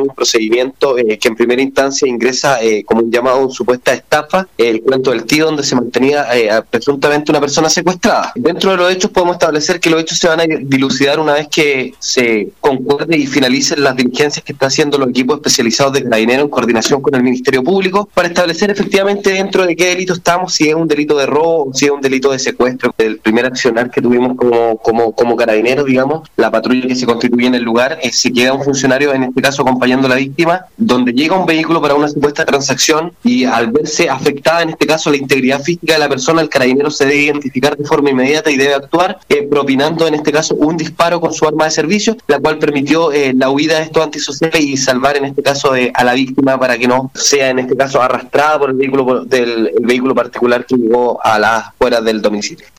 un procedimiento eh, que en primera instancia ingresa eh, como un llamado supuesta estafa, el cuento del tío donde se mantenía presuntamente una persona secuestrada. Dentro de los hechos podemos establecer que los hechos se van a dilucidar una vez que se concuerde y finalicen las diligencias que están haciendo los equipos especializados de Carabineros en coordinación con el Ministerio Público para establecer efectivamente dentro de qué delito estamos, si es un delito de robo, si es un delito de secuestro. El primer accionar que tuvimos como, como, como carabineros, digamos, la patrulla que se constituye en el lugar, es si queda un funcionario, en este caso acompañando la víctima, donde llega un vehículo para una supuesta transacción y al verse afectada, en este caso, la integridad física de la persona, el carabinero se debe identificar de forma inmediata y debe actuar, eh, propinando en este caso un disparo con su arma de servicio, la cual permitió eh, la huida de estos antisociales y salvar en este caso eh, a la víctima para que no sea en este caso arrastrada por el vehículo del vehículo particular que llegó a las fuera del domicilio.